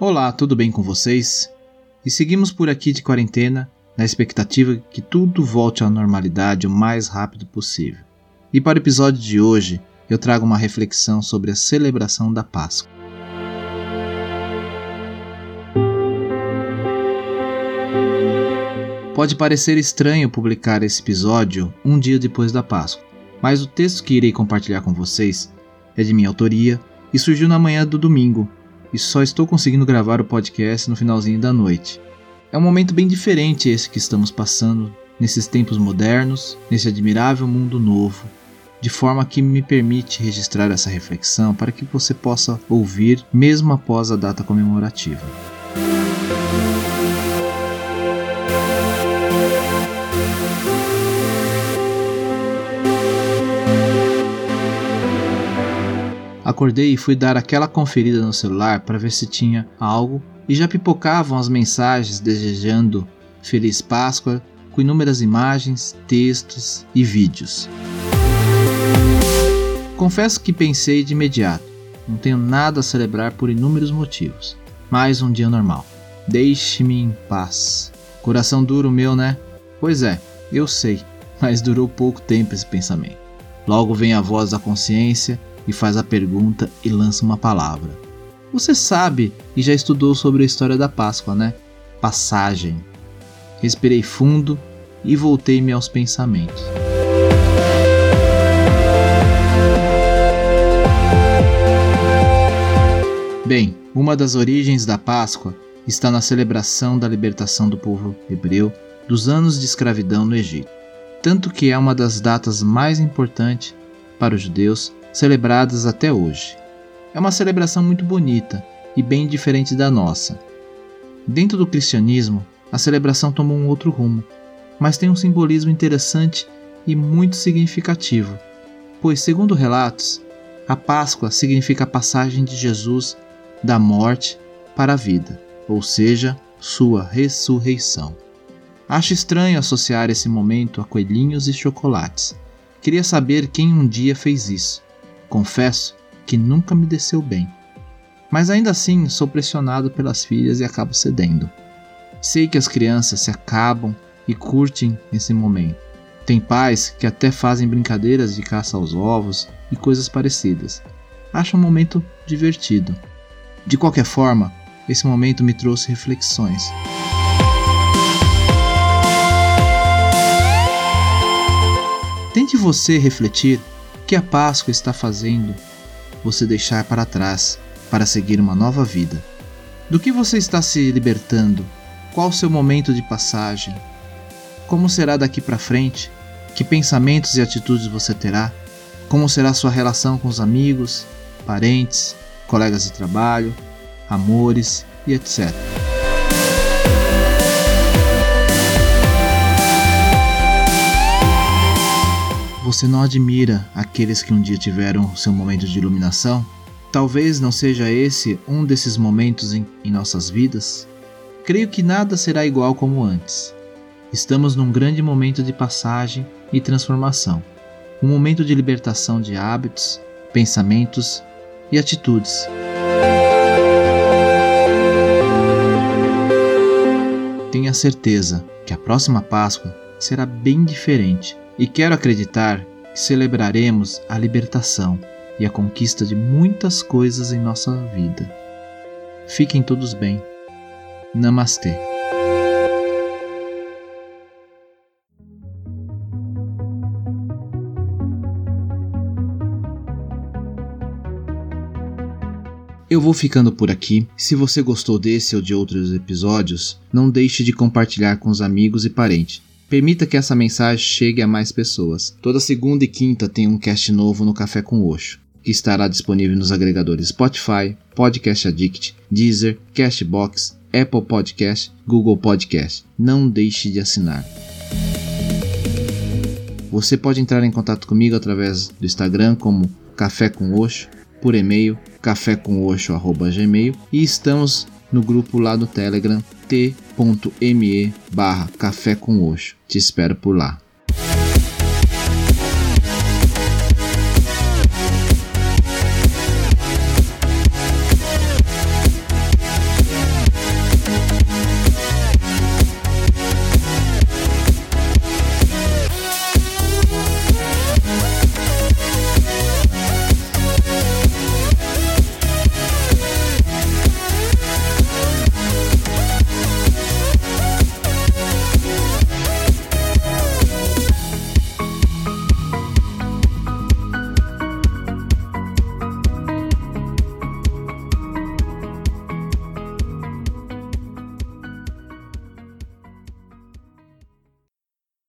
Olá, tudo bem com vocês? E seguimos por aqui de quarentena, na expectativa que tudo volte à normalidade o mais rápido possível. E para o episódio de hoje, eu trago uma reflexão sobre a celebração da Páscoa. Pode parecer estranho publicar esse episódio um dia depois da Páscoa, mas o texto que irei compartilhar com vocês é de minha autoria e surgiu na manhã do domingo, e só estou conseguindo gravar o podcast no finalzinho da noite. É um momento bem diferente esse que estamos passando nesses tempos modernos, nesse admirável mundo novo, de forma que me permite registrar essa reflexão para que você possa ouvir mesmo após a data comemorativa. Acordei e fui dar aquela conferida no celular para ver se tinha algo e já pipocavam as mensagens desejando Feliz Páscoa com inúmeras imagens, textos e vídeos. Confesso que pensei de imediato, não tenho nada a celebrar por inúmeros motivos. Mais um dia normal. Deixe-me em paz. Coração duro meu, né? Pois é, eu sei, mas durou pouco tempo esse pensamento. Logo vem a voz da consciência e faz a pergunta e lança uma palavra. Você sabe e já estudou sobre a história da Páscoa, né? Passagem. Respirei fundo e voltei-me aos pensamentos. Bem, uma das origens da Páscoa está na celebração da libertação do povo hebreu dos anos de escravidão no Egito, tanto que é uma das datas mais importantes para os judeus celebradas até hoje. É uma celebração muito bonita e bem diferente da nossa. Dentro do cristianismo, a celebração tomou um outro rumo, mas tem um simbolismo interessante e muito significativo, pois, segundo relatos, a Páscoa significa a passagem de Jesus da morte para a vida, ou seja, sua ressurreição. Acho estranho associar esse momento a coelhinhos e chocolates. Queria saber quem um dia fez isso. Confesso que nunca me desceu bem. Mas ainda assim sou pressionado pelas filhas e acabo cedendo. Sei que as crianças se acabam e curtem esse momento. Tem pais que até fazem brincadeiras de caça aos ovos e coisas parecidas. Acho um momento divertido. De qualquer forma, esse momento me trouxe reflexões. Tente você refletir que a Páscoa está fazendo você deixar para trás para seguir uma nova vida? Do que você está se libertando? Qual o seu momento de passagem? Como será daqui para frente? Que pensamentos e atitudes você terá? Como será sua relação com os amigos, parentes, colegas de trabalho, amores e etc. Você não admira aqueles que um dia tiveram seu momento de iluminação? Talvez não seja esse um desses momentos em, em nossas vidas? Creio que nada será igual como antes. Estamos num grande momento de passagem e transformação, um momento de libertação de hábitos, pensamentos e atitudes. Tenha certeza que a próxima Páscoa será bem diferente e quero acreditar que celebraremos a libertação e a conquista de muitas coisas em nossa vida. Fiquem todos bem. Namastê. Eu vou ficando por aqui. Se você gostou desse ou de outros episódios, não deixe de compartilhar com os amigos e parentes. Permita que essa mensagem chegue a mais pessoas. Toda segunda e quinta tem um cast novo no Café com Oxo, que estará disponível nos agregadores Spotify, Podcast Addict, Deezer, Castbox, Apple Podcast, Google Podcast. Não deixe de assinar. Você pode entrar em contato comigo através do Instagram como Café com Oxo, por e-mail cafécomoxo@gmail e estamos no grupo lá do Telegram t.me barra café com Te espero por lá.